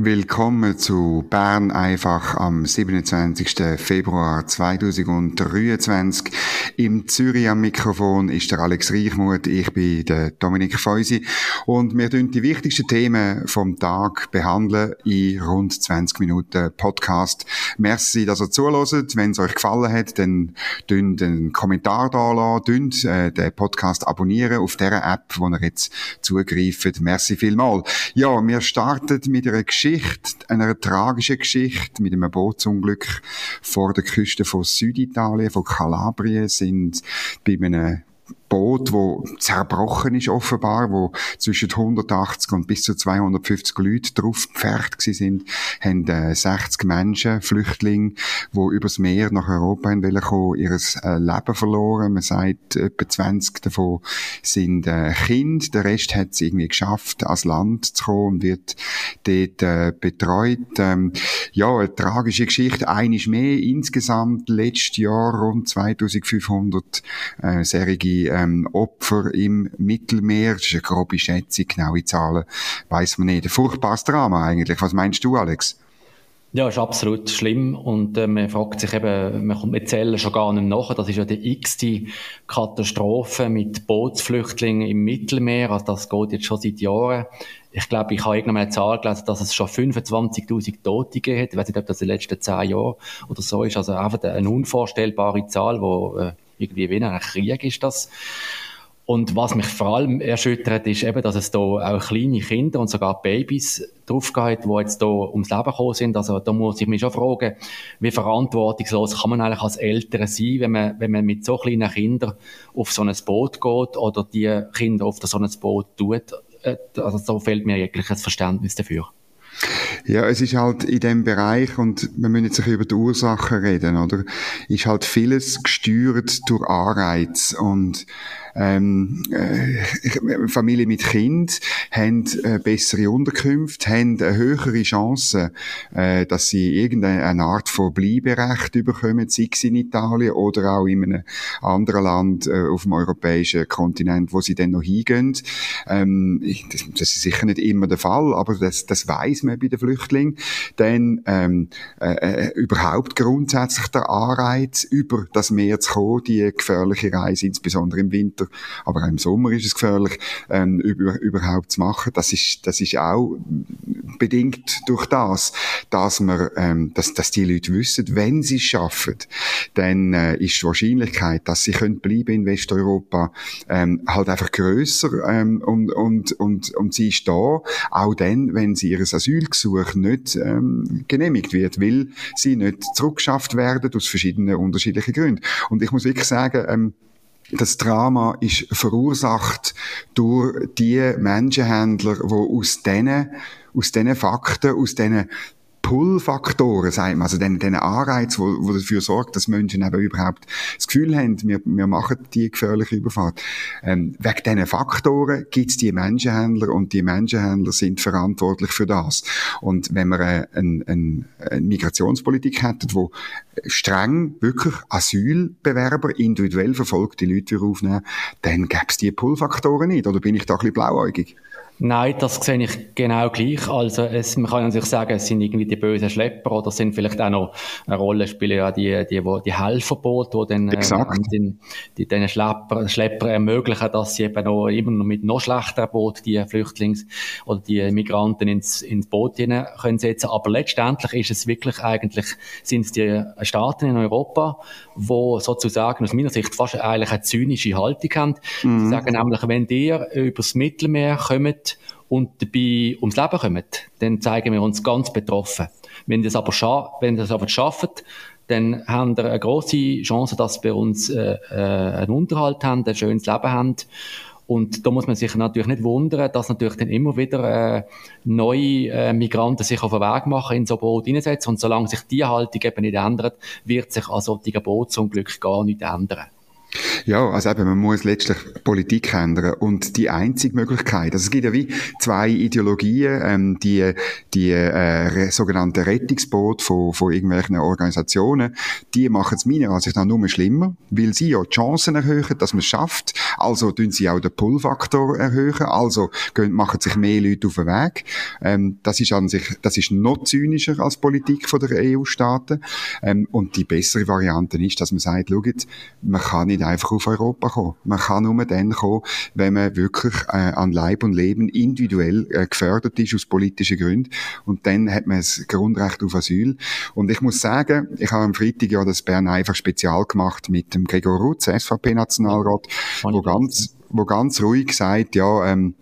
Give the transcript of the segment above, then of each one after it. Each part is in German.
Willkommen zu Bern einfach am 27. Februar 2023. Im Zürich am Mikrofon ist der Alex Reichmuth, ich bin der Dominik Feusi und wir tun die wichtigsten Themen vom Tag behandeln in rund 20 Minuten Podcast. Merci, dass ihr zuhört. Wenn es euch gefallen hat, dann dünnt einen Kommentar da lassen, dünnt äh, den Podcast abonnieren auf der App, wo ihr jetzt zugreift. Merci vielmal. Ja, wir starten mit einer Geschichte Geschichte, einer tragischen Geschichte mit einem Bootsunglück vor der Küste von Süditalien, von Kalabrien, sind bei einem Boot, wo zerbrochen ist offenbar, wo zwischen 180 und bis zu 250 Leute drauf gepfercht sind, haben äh, 60 Menschen, Flüchtlinge, die übers Meer nach Europa in kommen, ihr äh, Leben verloren. Man sagt, etwa 20 davon sind äh, Kinder, der Rest hat es irgendwie geschafft, ans Land zu kommen und wird dort äh, betreut. Ähm, ja, eine tragische Geschichte, einiges mehr. Insgesamt letztes Jahr rund 2500 äh, serige ähm, Opfer im Mittelmeer. Das ist eine grobe Schätzung, genaue Zahlen weiß man nicht. Ein furchtbares Drama eigentlich. Was meinst du, Alex? Ja, ist absolut schlimm und äh, man fragt sich eben, man kommt mit Zellen schon gar nicht nach. Das ist ja die x-te Katastrophe mit Bootsflüchtlingen im Mittelmeer. Also das geht jetzt schon seit Jahren. Ich glaube, ich habe irgendwann eine Zahl gelesen, dass es schon 25.000 Tote gegeben hat. Ich weiß nicht, ob das in den letzten zehn Jahren oder so ist. Also einfach eine unvorstellbare Zahl, wo äh, irgendwie wie ein Krieg ist das. Und was mich vor allem erschüttert, ist eben, dass es da auch kleine Kinder und sogar Babys drauf geht, die jetzt da ums Leben gekommen sind. Also da muss ich mich schon fragen, wie verantwortungslos kann man eigentlich als Eltern sein, wenn man, wenn man mit so kleinen Kindern auf so ein Boot geht oder die Kinder auf so ein Boot tut. Äh, also so fehlt mir ein Verständnis dafür. Ja, es ist halt in dem Bereich, und wir müssen jetzt über die Ursachen reden, oder? Ist halt vieles gesteuert durch Anreiz und ähm, äh, Familien mit Kind haben äh, bessere Unterkünfte, haben eine höhere Chance, äh, dass sie irgendeine Art von Bleiberecht bekommen, sei es in Italien oder auch in einem anderen Land äh, auf dem europäischen Kontinent, wo sie dann noch hingehen. Ähm, das, das, ist sicher nicht immer der Fall, aber das, das weiß man bei den Flüchtlingen. Dann ähm, äh, äh, überhaupt grundsätzlich der Anreiz, über das Meer zu kommen, die gefährliche Reise, insbesondere im Winter, aber auch im Sommer ist es gefährlich, ähm, über, überhaupt zu machen. Das ist, das ist auch bedingt durch das, dass man, ähm, dass, dass die Leute wissen, wenn sie es schaffen, dann äh, ist die Wahrscheinlichkeit, dass sie können bleiben in Westeuropa, ähm, halt einfach grösser ähm, und, und, und, und sie ist da, auch dann, wenn sie ihr Asylgesuch nicht ähm, genehmigt wird, weil sie nicht zurückgeschafft werden aus verschiedenen unterschiedlichen Gründen. Und ich muss wirklich sagen, ähm, das Drama ist verursacht durch die Menschenhändler, die aus diesen, aus diesen Fakten, aus diesen Pull-Faktoren, sagt man, also den, den Anreiz, wo, wo dafür sorgt, dass Menschen eben überhaupt das Gefühl haben, wir, wir machen die gefährliche Überfahrt. Ähm, wegen diesen Faktoren gibt es die Menschenhändler und die Menschenhändler sind verantwortlich für das. Und wenn wir eine, eine, eine Migrationspolitik hätten, wo streng wirklich Asylbewerber, individuell verfolgte Leute aufnehmen, dann gäbe es die Pull-Faktoren nicht. Oder bin ich da ein bisschen blauäugig? Nein, das sehe ich genau gleich. Also es, man kann natürlich sagen, es sind irgendwie die bösen Schlepper oder sind vielleicht auch noch eine Rolle spielen ja die, die, die, die Helferboote, die dann äh, den, die, den Schlepper, Schlepper ermöglichen, dass sie eben noch, immer noch mit noch schlechteren Boot die Flüchtlings- oder die Migranten ins, ins Boot hinein können setzen. Aber letztendlich ist es wirklich eigentlich, sind es die Staaten in Europa, wo sozusagen aus meiner Sicht fast eigentlich eine zynische Haltung haben. Mhm. Sie sagen nämlich, wenn ihr übers Mittelmeer kommt, und dabei ums Leben kommen, dann zeigen wir uns ganz betroffen. Wenn das aber, scha wenn das aber schafft, dann haben wir eine große Chance, dass wir uns äh, äh, einen Unterhalt haben, ein schönes Leben haben. Und da muss man sich natürlich nicht wundern, dass natürlich dann immer wieder äh, neue äh, Migranten sich auf den Weg machen, in so Boot hineinsetzen. Und solange sich die Haltung eben nicht ändert, wird sich an solchen Bootsunglück gar nicht ändern. Ja, also eben, man muss letztlich Politik ändern. Und die einzige Möglichkeit, also es gibt ja wie zwei Ideologien, ähm, die, die äh, sogenannten Rettungsboot von, von irgendwelchen Organisationen, die machen es meiner Ansicht nach nur schlimmer, weil sie ja die Chancen erhöhen, dass man es schafft. Also tun sie auch den Pull-Faktor erhöhen, also gehen, machen sich mehr Leute auf den Weg. Ähm, das ist an sich, das ist noch zynischer als Politik von der EU-Staaten. Ähm, und die bessere Variante ist, dass man sagt, schaut, man kann nicht einfach auf Europa kommen. Man kann nur dann kommen, wenn man wirklich äh, an Leib und Leben individuell äh, gefördert ist aus politischen Gründen. Und dann hat man das Grundrecht auf Asyl. Und ich muss sagen, ich habe am Freitag ja das Bern einfach spezial gemacht mit dem Gregor Rutz, SVP-Nationalrat, wo ganz, wo ganz ruhig sagt, ja, ähm,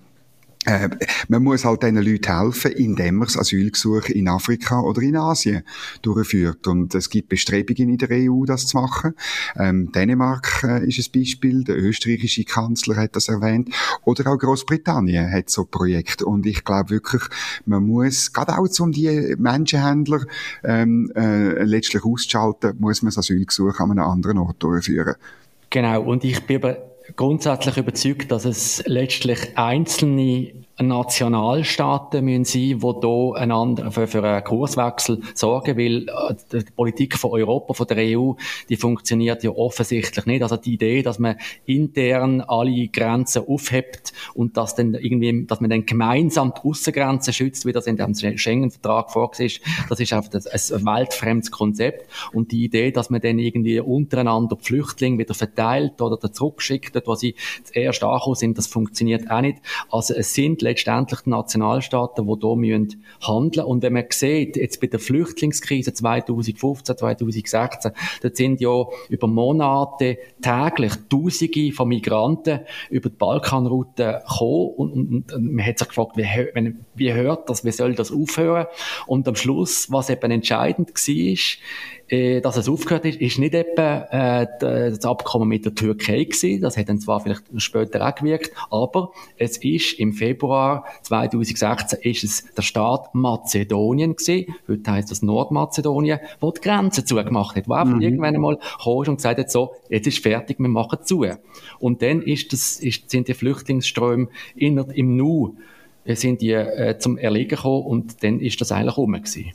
äh, man muss halt diesen Leuten helfen, indem man das Asylgesuch in Afrika oder in Asien durchführt. Und es gibt Bestrebungen in der EU, das zu machen. Ähm, Dänemark äh, ist ein Beispiel, der österreichische Kanzler hat das erwähnt. Oder auch Großbritannien hat so Projekte. Und ich glaube wirklich, man muss, gerade auch um die Menschenhändler ähm, äh, letztlich auszuschalten, muss man das Asylgesuch an einem anderen Ort durchführen. Genau, und ich bin aber grundsätzlich überzeugt, dass es letztlich einzelne Nationalstaaten müssen sein, die hier einander für, für einen Kurswechsel sorgen, weil äh, die Politik von Europa, von der EU, die funktioniert ja offensichtlich nicht. Also die Idee, dass man intern alle Grenzen aufhebt und dass dann irgendwie, dass man dann gemeinsam die Aussengrenzen schützt, wie das in dem Schengen-Vertrag vorgesehen ist, das ist einfach ein weltfremdes Konzept. Und die Idee, dass man dann irgendwie untereinander die Flüchtlinge wieder verteilt oder zurückschickt, wo sie zuerst angekommen sind, das funktioniert auch nicht. Also es sind letztendlich die Nationalstaaten, die hier müssen handeln Und wenn man sieht, jetzt bei der Flüchtlingskrise 2015, 2016, da sind ja über Monate täglich Tausende von Migranten über die Balkanroute gekommen und, und, und man hat sich gefragt, wie, wie hört das, wie soll das aufhören? Und am Schluss, was eben entscheidend war, dass es aufgehört ist, ist nicht etwa äh, das Abkommen mit der Türkei gewesen. Das hat dann zwar vielleicht später auch gewirkt, aber es ist im Februar 2016 ist es der Staat Mazedonien gewesen. Heute heißt das Nordmazedonien, wo die Grenze zugemacht hat, wo einfach mhm. irgendwann einmal kam und gesagt hat, so, jetzt ist fertig, wir machen zu. Und dann ist das, ist, sind die Flüchtlingsströme in, im Nu äh, sind die äh, zum Erliegen gekommen und dann ist das eigentlich rum gewesen.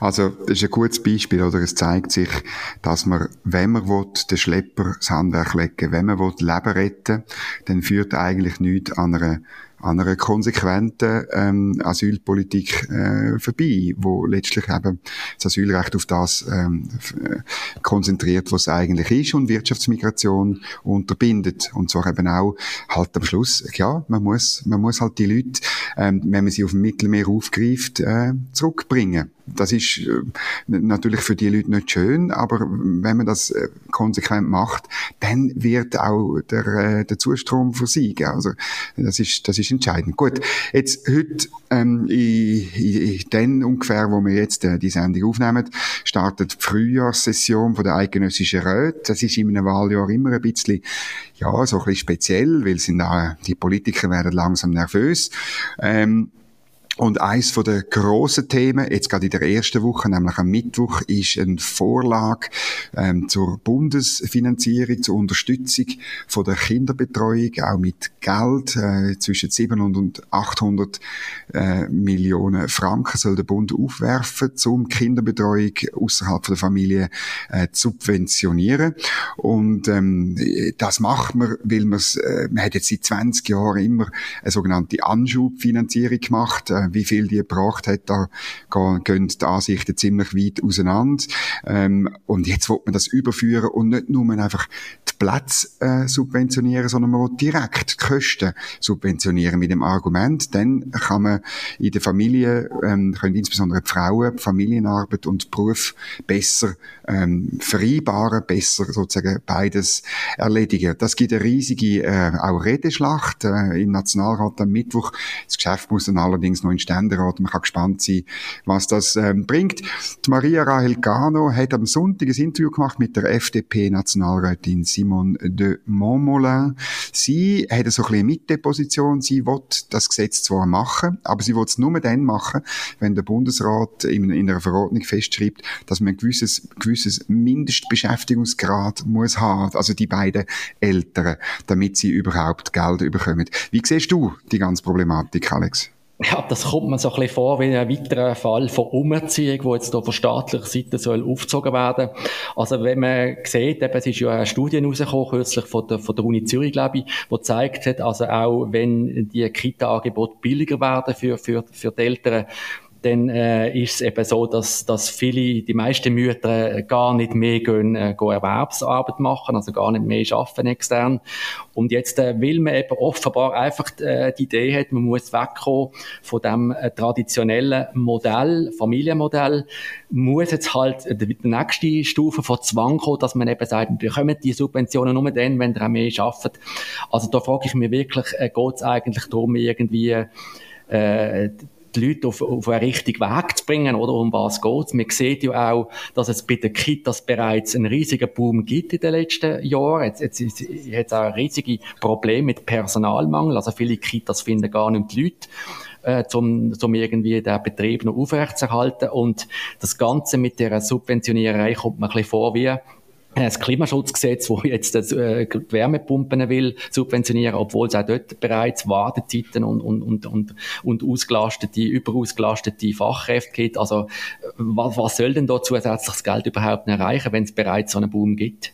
Also, das ist ein gutes Beispiel, oder? Es zeigt sich, dass man, wenn man will, den Schlepper das Handwerk legen wenn man will, Leben retten dann führt eigentlich nichts an einer an einer konsequenten ähm, Asylpolitik äh, vorbei, wo letztlich eben das Asylrecht auf das ähm, äh, konzentriert, was es eigentlich ist und Wirtschaftsmigration unterbindet und zwar eben auch halt am Schluss, ja, man muss, man muss halt die Leute, ähm, wenn man sie auf dem Mittelmeer aufgreift, äh, zurückbringen. Das ist äh, natürlich für die Leute nicht schön, aber wenn man das äh, konsequent macht, dann wird auch der, äh, der Zustrom versiegen. Also das ist, das ist entscheidend. Gut, jetzt heute, ähm, in, in, in ungefähr, wo wir jetzt äh, die Sendung aufnehmen, startet die Frühjahrssession von der Eidgenössischen Räte. Das ist in einem Wahljahr immer ein bisschen, ja, so ein bisschen speziell, weil sind da, die Politiker werden langsam nervös. Ähm, und eins von der grossen Themen, jetzt gerade in der ersten Woche, nämlich am Mittwoch, ist eine Vorlage ähm, zur Bundesfinanzierung, zur Unterstützung von der Kinderbetreuung, auch mit Geld. Äh, zwischen 700 und 800 äh, Millionen Franken soll der Bund aufwerfen, um Kinderbetreuung außerhalb der Familie äh, zu subventionieren. Und ähm, das macht man, weil man's, äh, man hat jetzt seit 20 Jahren immer eine sogenannte Anschubfinanzierung gemacht. Äh, wie viel die gebracht hat, da gehen die Ansichten ziemlich weit auseinander. Ähm, und jetzt wird man das überführen und nicht nur einfach Plätze äh, subventionieren, sondern man will direkt die Kosten subventionieren mit dem Argument, dann kann man in der Familie, ähm, können insbesondere die Frauen, Familienarbeit und Beruf besser ähm, vereinbaren, besser sozusagen beides erledigen. Das gibt eine riesige äh, auch Redeschlacht äh, im Nationalrat am Mittwoch. Das Geschäft muss dann allerdings noch in Ständerat. Man kann gespannt sein, was das ähm, bringt. Die Maria Rahel Gano hat am Sonntag ein Interview gemacht mit der FDP-Nationalrätin Simon Simone de Montmolin. Sie hat so ein bisschen Mitteposition. Sie will das Gesetz zwar machen, aber sie will es nur dann machen, wenn der Bundesrat in, in einer Verordnung festschreibt, dass man ein gewisses, gewisses Mindestbeschäftigungsgrad muss haben, also die beiden Eltern, damit sie überhaupt Geld bekommen. Wie siehst du die ganze Problematik, Alex? Ja, das kommt mir so ein bisschen vor wie ein weiterer Fall von Umerziehung, wo jetzt hier von staatlicher Seite soll aufgezogen werden. Also wenn man sieht, eben, es ist ja eine Studie rausgekommen, kürzlich von der, von der Uni Zürich, glaube ich, die gezeigt hat, also auch wenn die Kita-Angebote billiger werden für, für, für die Eltern, dann äh, ist es eben so, dass, dass viele, die meisten Mütter gar nicht mehr gehen, äh, gehen Erwerbsarbeit machen, also gar nicht mehr arbeiten extern. Und jetzt äh, will man eben offenbar einfach äh, die Idee hat, man muss wegkommen von dem äh, traditionellen Modell, Familienmodell, muss jetzt halt die nächste Stufe von Zwang kommen, dass man eben sagt, wir bekommen die Subventionen nur dann, wenn ihr auch mehr arbeitet. Also da frage ich mich wirklich, äh, geht es eigentlich darum, irgendwie äh, die Leute auf, auf einen richtigen Weg zu bringen, oder um was geht's? Man sieht ja auch, dass es bei den Kitas bereits einen riesigen Boom gibt in den letzten Jahren. Jetzt, jetzt, jetzt, jetzt auch ein riesiges Problem mit Personalmangel. Also viele Kitas finden gar nicht die Leute äh, zum, zum irgendwie den Betrieb noch aufrechtzuerhalten. Und das Ganze mit der Subventioniererei kommt mir ein bisschen vor wie das Klimaschutzgesetz, wo jetzt äh, die Wärmepumpen will subventionieren, obwohl es auch dort bereits Wartezeiten und, und, und, und, und ausgelastete, überausgelastete Fachkräfte gibt. Also was, was soll denn da zusätzliches Geld überhaupt erreichen, wenn es bereits so einen Boom gibt?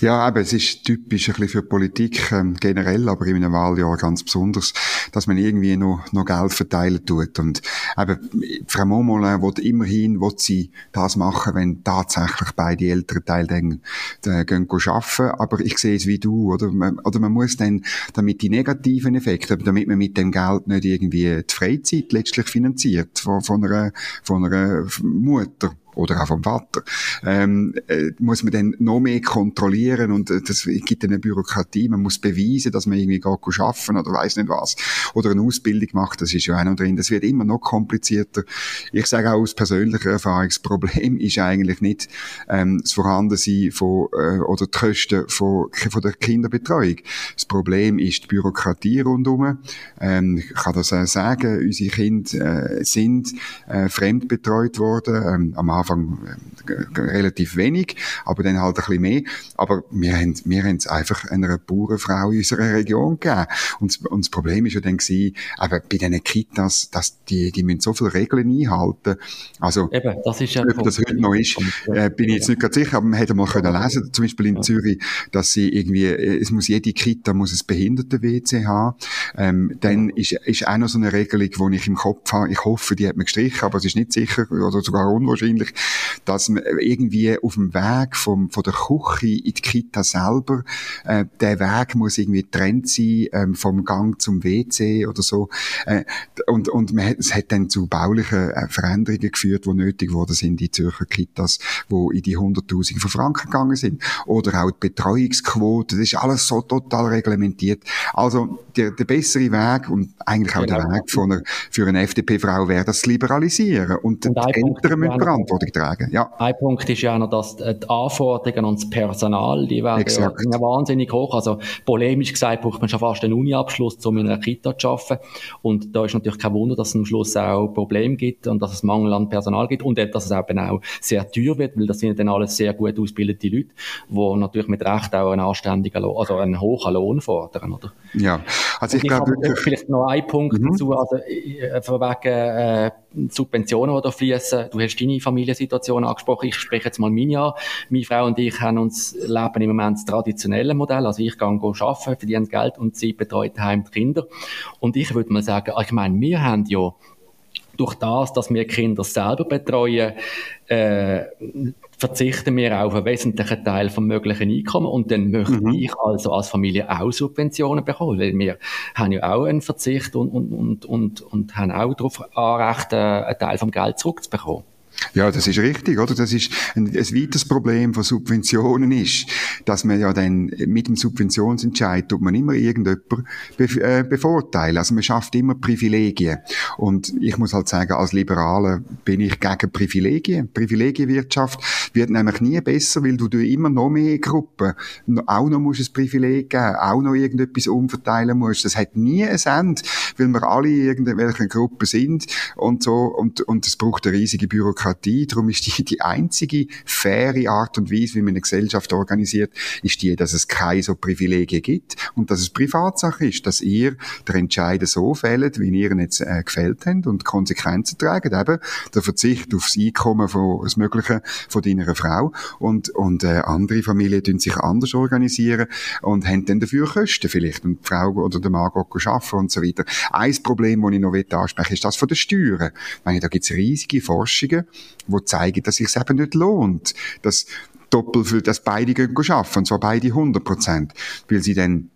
Ja, aber es ist typisch ein bisschen für Politik ähm, generell, aber in einem Wahljahr ganz besonders, dass man irgendwie noch, noch Geld verteilen tut. Und eben, Frau Momolin will immerhin will sie das machen, wenn tatsächlich beide Elternteile dann äh, gehen arbeiten. Aber ich sehe es wie du, oder? Man, oder man muss dann, damit die negativen Effekte, damit man mit dem Geld nicht irgendwie die Freizeit letztlich finanziert von, von einer, von einer Mutter oder auch vom Vater, ähm, äh, muss man dann noch mehr kontrollieren und äh, das gibt eine Bürokratie. Man muss beweisen, dass man irgendwie gar arbeiten oder weiß nicht was oder eine Ausbildung macht. Das ist ja noch drin. Das wird immer noch komplizierter. Ich sage auch aus persönlicher Erfahrung, das Problem ist eigentlich nicht ähm, das Vorhandensein von äh, oder die Kosten von, von der Kinderbetreuung. Das Problem ist die Bürokratie rundherum. Ähm, ich kann das äh, sagen, unsere Kinder äh, sind äh, fremdbetreut worden. Ähm, am Anfang äh, relativ wenig, aber dann halt ein bisschen mehr. Aber wir haben, wir haben es einfach einer Bauernfrau in unserer Region gegeben. Und, und das Problem ist ja dann gewesen, eben bei diesen Kitas, dass die, die müssen so viele Regeln einhalten. Also, Eben, das ist ja ob das heute noch ist, äh, bin ich jetzt nicht ganz sicher, aber man hätte mal können lesen, zum Beispiel in ja. Zürich, dass sie irgendwie, äh, es muss jede Kita muss ein Behinderten-WC haben. Ähm, dann ist, ist auch noch so eine Regelung, die ich im Kopf habe. Ich hoffe, die hat man gestrichen, aber es ist nicht sicher oder sogar unwahrscheinlich, dass man irgendwie auf dem Weg vom, von der Küche in die Kita selber, äh, der Weg muss irgendwie getrennt sein ähm, vom Gang zum WC oder so. Äh, und und man es hat dann zu baulichen äh, Veränderungen geführt, die nötig wurden sind in Zürcher Kitas, wo in die Hunderttausende von Franken gegangen sind. Oder auch die Betreuungsquote, das ist alles so total reglementiert. Also der, der bessere Weg und eigentlich auch genau. der Weg von einer, für eine FDP-Frau wäre das zu liberalisieren und, und die Eltern müssen Verantwortung tragen. Ja. Ein Punkt ist ja noch, dass die Anforderungen an das Personal, die werden Exakt. ja wahnsinnig hoch. Also polemisch gesagt braucht man schon fast einen Uni-Abschluss, um in einer Kita zu arbeiten. Und da ist natürlich kein Wunder, dass es am Schluss auch Probleme gibt und dass es Mangel an Personal gibt und dass es eben auch sehr teuer wird, weil das sind dann alles sehr gut ausgebildete Leute, die natürlich mit Recht auch einen anständigen Lohn, also einen hohen Lohn fordern, oder? Ja, also ich, ich glaube Vielleicht noch ein Punkt mhm. dazu, also äh, von wegen äh, Subventionen, die da fließen. Du hast deine Familiensituation angesprochen. Ich spreche jetzt mal meine an. Meine Frau und ich haben uns leben im Moment das traditionelle Modell. Also ich gehe arbeiten, verdiene Geld und sie betreut daheim die Kinder. Und ich würde mal sagen, ich meine, wir haben ja durch das, dass wir Kinder selber betreuen, äh, verzichten wir auf einen wesentlichen Teil vom möglichen Einkommen und dann möchte mhm. ich also als Familie auch Subventionen bekommen, weil wir haben ja auch einen Verzicht und, und, und, und, und haben auch darauf Anrecht, einen Teil vom Geld zurückzubekommen. Ja, das ist richtig, oder? Das ist ein, ein weiteres Problem von Subventionen ist, dass man ja dann mit dem Subventionsentscheid tut man immer irgendjemand be äh, bevorteilen. Also man schafft immer Privilegien. Und ich muss halt sagen, als Liberaler bin ich gegen Privilegien. Privilegienwirtschaft wird nämlich nie besser, weil du dir immer noch mehr Gruppen auch noch musst ein Privileg geben, auch noch irgendetwas umverteilen musst. Das hat nie ein Ende, weil wir alle irgendwelchen Gruppen sind und so und, und es braucht eine riesige Bürokratie Demokratie. Darum ist die, die einzige faire Art und Weise, wie man eine Gesellschaft organisiert, ist die, dass es keine so Privilegien gibt und dass es Privatsache ist, dass ihr der Entscheid so fällt, wie ihr ihn jetzt äh, gefällt habt und Konsequenzen tragen. Eben der Verzicht aufs Einkommen von das Mögliche von deiner Frau und, und äh, andere Familien tun sich anders organisieren und haben dann dafür Kosten vielleicht und die Frau oder der Mann geht arbeiten und so weiter. Ein Problem, das ich noch ansprechen will, ist das von den Steuern. Ich meine, da gibt es riesige Forschungen, die zeigen, dass es sich eben nicht lohnt, dass doppelt für, dass beide gehen arbeiten, und zwar beide 100 Prozent, weil sie dann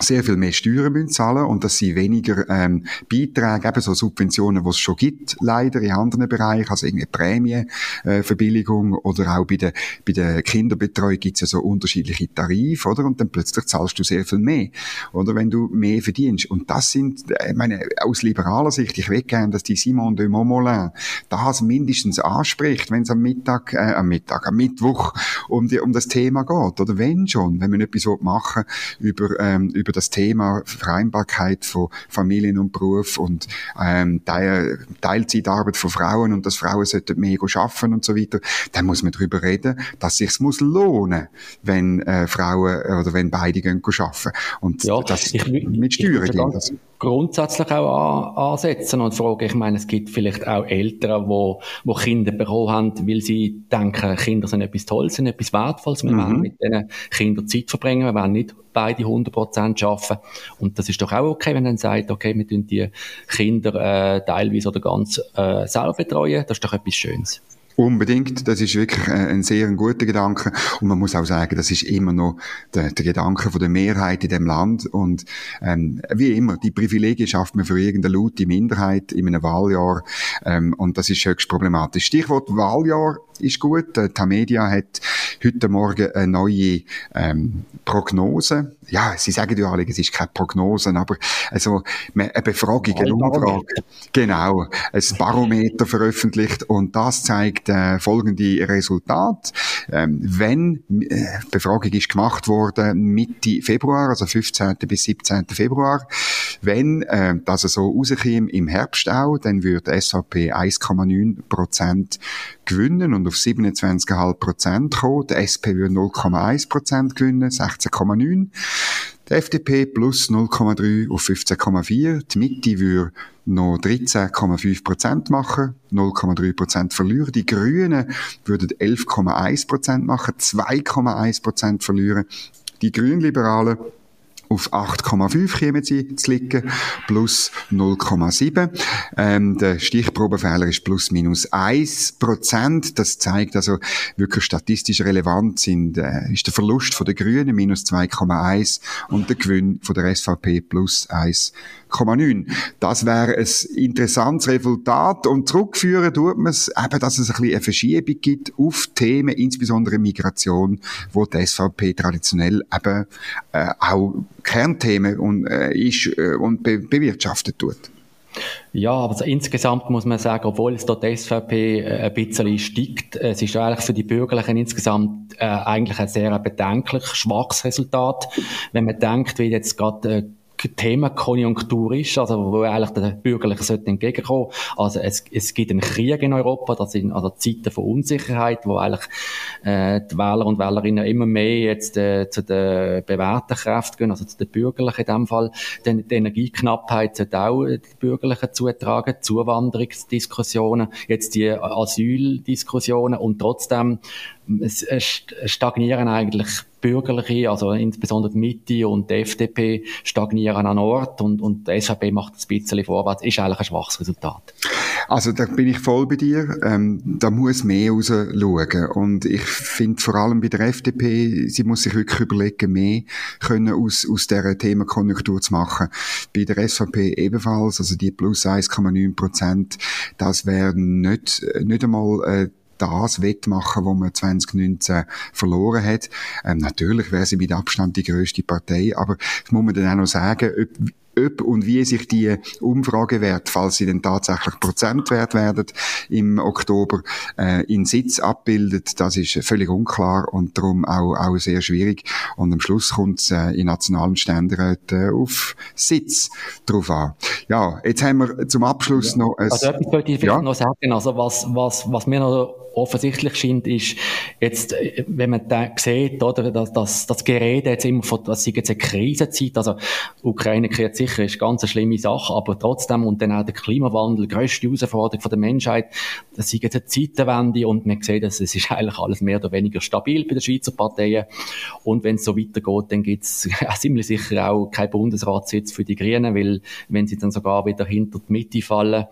sehr viel mehr Steuern müssen zahlen und dass sie weniger ähm, Beiträge, eben so Subventionen, die es schon gibt, leider in anderen Bereichen, also irgendwie Prämienverbilligung äh, oder auch bei der, bei der Kinderbetreuung gibt es ja so unterschiedliche Tarife, oder? Und dann plötzlich zahlst du sehr viel mehr, oder? Wenn du mehr verdienst. Und das sind, äh, ich meine, aus liberaler Sicht, ich will gerne, dass die Simon de Montmolin das mindestens anspricht, wenn es am Mittag, äh, am Mittag, am Mittwoch um, die, um das Thema geht, oder wenn schon, wenn man etwas machen über, ähm, über das Thema Vereinbarkeit von Familien und Beruf und ähm, Teil, Teilzeitarbeit von Frauen und dass Frauen sollten mehr arbeiten und so weiter, dann muss man darüber reden, dass sich muss lohnen, wenn äh, Frauen oder wenn beide gehen arbeiten. Und ja, das ich, mit Steuern geht grundsätzlich auch an, ansetzen und fragen. Ich meine, es gibt vielleicht auch Eltern, wo, wo Kinder bekommen haben, weil sie denken, Kinder sind etwas Tolles, sind etwas Wertvolles. Wir mhm. wollen mit diesen Kindern Zeit verbringen. Wir wollen nicht beide 100% arbeiten. Und das ist doch auch okay, wenn man sagt, okay, wir tun die Kinder äh, teilweise oder ganz äh, selber betreuen. Das ist doch etwas Schönes. Unbedingt, das ist wirklich ein sehr guter Gedanke und man muss auch sagen, das ist immer noch der, der Gedanke von der Mehrheit in dem Land und ähm, wie immer, die Privilegien schafft man für irgendeine laute Minderheit in einem Wahljahr ähm, und das ist höchst problematisch. Stichwort Wahljahr ist gut. Die Tamedia hat heute Morgen eine neue ähm, Prognose. Ja, sie sagen ja alle, es ist keine Prognose, aber also eine Befragung, eine Umfrage, genau, ein Barometer veröffentlicht und das zeigt äh, folgende Resultat. Ähm, wenn äh, Befragung ist gemacht worden Mitte Februar, also 15. bis 17. Februar, wenn äh, das so rauskäme im Herbst auch, dann würde SVP 1,9 Prozent gewinnen und auf 27,5 Prozent kommen. Der SP würde 0,1 Prozent gewinnen, 16,9. Die FDP plus 0,3 auf 15,4. Die Mitte würde noch 13,5 Prozent machen, 0,3 Prozent verlieren. Die Grünen würden 11,1 Prozent machen, 2,1 Prozent verlieren. Die Grünliberalen auf 8,5 kämen sie zu liegen, plus 0,7. Ähm, der Stichprobenfehler ist plus minus 1 Prozent. Das zeigt also wirklich statistisch relevant sind, äh, ist der Verlust von der Grünen minus 2,1 und der Gewinn von der SVP plus 1 8,9. Das wäre ein interessantes Resultat und zurückführen tut man es eben, dass es ein bisschen eine Verschiebung gibt auf Themen, insbesondere Migration, wo die SVP traditionell eben äh, auch Kernthemen und, äh, ist äh, und be bewirtschaftet tut. Ja, aber also insgesamt muss man sagen, obwohl es dort die SVP äh, ein bisschen steigt, es ist eigentlich für die Bürgerlichen insgesamt äh, eigentlich ein sehr bedenklich schwaches Resultat. Wenn man denkt, wie jetzt gerade äh, Themenkonjunktur ist, also wo eigentlich der Bürgerliche sollte entgegenkommen. Also es, es gibt einen Krieg in Europa, das sind also Zeiten von Unsicherheit, wo eigentlich äh, die Wähler und Wählerinnen immer mehr jetzt äh, zu den bewährten Kräften gehen, also zu den Bürgerlichen in dem Fall. Denn die Energieknappheit sollte auch die Bürgerlichen zutragen, Zuwanderungsdiskussionen, jetzt die Asyldiskussionen und trotzdem es stagnieren eigentlich Bürgerliche, also insbesondere die Mitte und die FDP stagnieren an Ort und, und die SVP macht ein bisschen vorwärts, ist eigentlich ein schwaches Resultat. Also da bin ich voll bei dir. Ähm, da muss mehr raus schauen. Und ich finde vor allem bei der FDP, sie muss sich wirklich überlegen, mehr können aus, aus dieser Themenkonjunktur zu machen. Bei der SVP ebenfalls, also die plus 1,9 Prozent, das wäre nicht, nicht einmal äh, das wettmachen, was man 2019 verloren hat. Ähm, natürlich wäre sie mit Abstand die größte Partei, aber das muss man dann auch noch sagen, ob, ob und wie sich die Umfragewert, falls sie denn tatsächlich Prozentwert werden im Oktober, äh, in Sitz abbildet, das ist völlig unklar und darum auch, auch sehr schwierig. Und am Schluss kommt es äh, in nationalen Ständeräten äh, auf Sitz drauf an. Ja, jetzt haben wir zum Abschluss ja. noch... Ein, also etwas wollte ich vielleicht ja? noch sagen, also was, was, was mir noch offensichtlich scheint, ist jetzt, wenn man da sieht, oder, dass, dass das Gerät jetzt immer von, das ist jetzt eine Krisenzeit, also Ukraine kriegt sicher, ist ganz eine schlimme Sache, aber trotzdem, und dann auch der Klimawandel, grösste Herausforderung von der Menschheit, das ist jetzt eine Zeitenwende und man sieht, dass es ist eigentlich alles mehr oder weniger stabil bei den Schweizer Parteien. Und wenn es so weitergeht, dann gibt es ziemlich sicher auch keinen Bundesratssitz für die Grünen, weil wenn sie dann sogar wieder hinter die Mitte fallen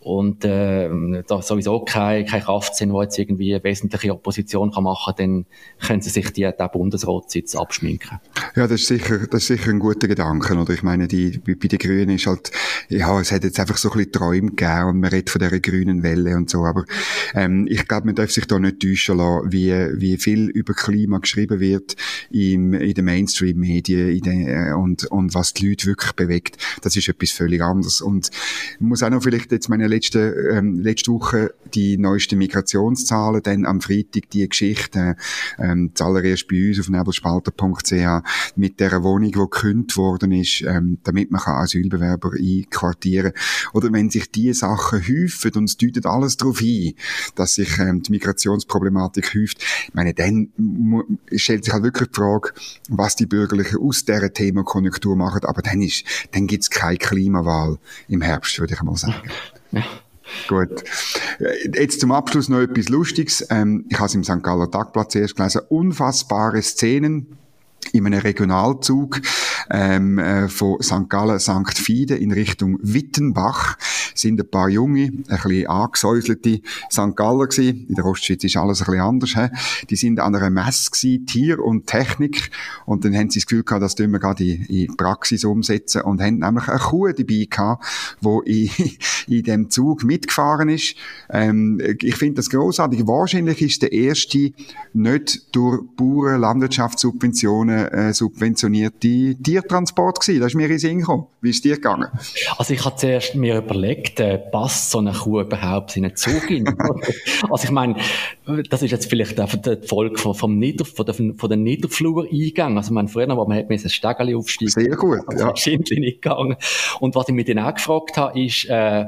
und äh, da sowieso keine, keine Kraft sind, die jetzt irgendwie eine wesentliche Opposition kann machen kann, dann können sie sich die, den Bundesratssitz abschminken. Ja, das ist sicher, das ist sicher ein guter Gedanke. Oder ich meine, die, bei den Grünen ist halt, ja, es hat jetzt einfach so ein bisschen Träume gegeben und man redet von dieser grünen Welle und so, aber ähm, ich glaube, man darf sich da nicht täuschen lassen, wie, wie viel über Klima geschrieben wird im, in den Mainstream-Medien äh, und, und was die Leute wirklich bewegt. Das ist etwas völlig anderes. Und ich muss auch noch vielleicht jetzt meine letzte, ähm, letzte Woche die neuesten Migrationszahlen, dann am Freitag die Geschichte, ähm, zuallererst bei uns auf nebelspalter.ch mit der Wohnung, die gekündigt worden ist, ähm, damit man Asylbewerber einquartieren kann. Oder wenn sich diese Sachen häufen und es deutet alles darauf hin, dass sich ähm, die Migrationsproblematik häuft, ich meine, dann stellt sich halt wirklich die Frage, was die Bürgerlichen aus dieser Themenkonjunktur machen, aber dann ist, dann gibt's keine Klimawahl im Herbst, würde ich mal sagen. Ja. Gut. Jetzt zum Abschluss noch etwas Lustiges. Ähm, ich habe es im St. Galler Tagblatt zuerst gelesen. Unfassbare Szenen in einem Regionalzug ähm, äh, von St. Gallen, St. Fiede in Richtung Wittenbach sind ein paar junge, ein bisschen angesäuselte St. Galler gewesen. In der Ostschweiz ist alles ein bisschen anders. He? Die sind an einer Messe gewesen, Tier und Technik. Und dann haben sie das Gefühl gehabt, das tun wir gerade in, in Praxis umsetzen und haben nämlich eine Kuh dabei gehabt, die in, in dem Zug mitgefahren ist. Ähm, ich finde das großartig. Wahrscheinlich ist der erste nicht durch Bauern Landwirtschaftssubventionen äh, subventionierte Tiertransport gewesen. Das ist mir in Sinn gekommen. Wie ist dir gegangen? Also ich habe zuerst mir überlegt, äh, passt so eine Kuh überhaupt in einen Zug in? also ich meine, das ist jetzt vielleicht auch die Folge vom, vom Nieder, von, der, von den Niederflur-Eingang. Also ich meine, früher, wo man hat ein Stegeli aufsteigen. Sehr gut, ja. Wahrscheinlich nicht gegangen. Und was ich mir dann auch gefragt habe, ist, äh,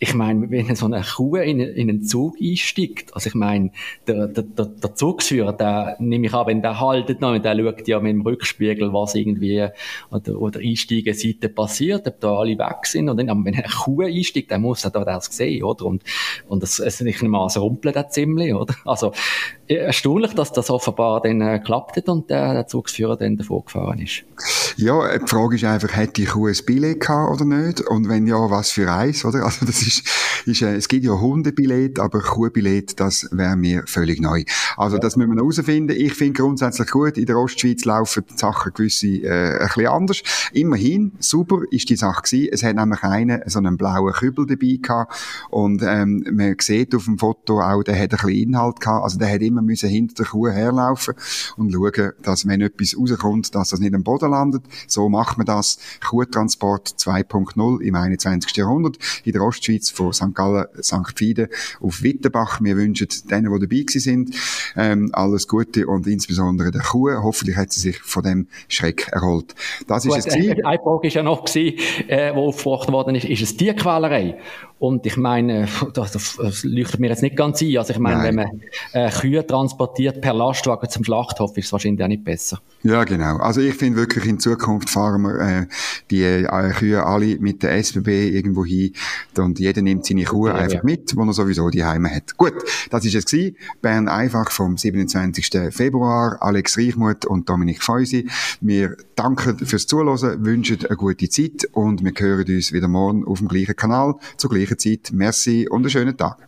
ich meine, wenn so eine Kuh in, in einen Zug einsteigt, also ich meine, der, der, der, der Zugsführer, der nehme ich an, wenn der haltet noch, der schaut ja mit dem Rückspiegel, was irgendwie oder, oder Einsteigeseite passiert, ob da alle weg sind. Und dann, aber wenn eine Kuh einsteigt, dann muss er da das sehen, oder? Und, und das, es nicht mal es rumpelt da ziemlich, oder? Also, erstaunlich, dass das offenbar dann äh, geklappt hat und der, der Zugsführer dann davor gefahren ist. Ja, die Frage ist einfach, hat die Kuh ein Billett gehabt oder nicht? Und wenn ja, was für eins, oder? Also, das ist, ist äh, es gibt ja Hundebillett, aber Kuhbillett, das wäre mir völlig neu. Also, ja. das müssen wir noch herausfinden. Ich finde grundsätzlich gut, in der Ostschweiz laufen die Sachen gewisse, äh, ein bisschen anders. Immerhin, super ist die Sache gewesen. Es hat nämlich einen, so einen blauen Kübel dabei gehabt. Und, ähm, man sieht auf dem Foto auch, der hat ein bisschen Inhalt gehabt. Also, der hat immer müssen hinter der Kuh herlaufen und schauen, dass wenn etwas rauskommt, dass das nicht am Boden landet. So macht man das. Kuhtransport 2.0 im 21. Jahrhundert in der Ostschweiz von St. Gallen, St. Fiede auf Wittenbach. Wir wünschen denen, die dabei sind, ähm, alles Gute und insbesondere der Kuh. Hoffentlich hat sie sich von dem Schreck erholt. Das ist Gut, es äh, Eine Frage ist ja noch gewesen, äh, wo aufgebracht worden ist, ist es Tierquälerei? Und ich meine, das, das leuchtet mir jetzt nicht ganz ein. Also ich meine, Nein. wenn man äh, Kühe transportiert per Lastwagen zum Schlachthof, ist es wahrscheinlich auch nicht besser. Ja, genau. Also ich finde wirklich in Zukunft fahren wir äh, die äh, Kühe alle mit der SBB irgendwo hin und jeder nimmt seine Kuh ja, einfach ja. mit, wo er sowieso die Heime hat. Gut, das ist es gewesen. Bern einfach vom 27. Februar. Alex Reichmuth und Dominik Feusi. Wir danken fürs Zuhören, wünschen eine gute Zeit und wir hören uns wieder morgen auf dem gleichen Kanal zur gleichen Zeit. Merci und einen schönen Tag.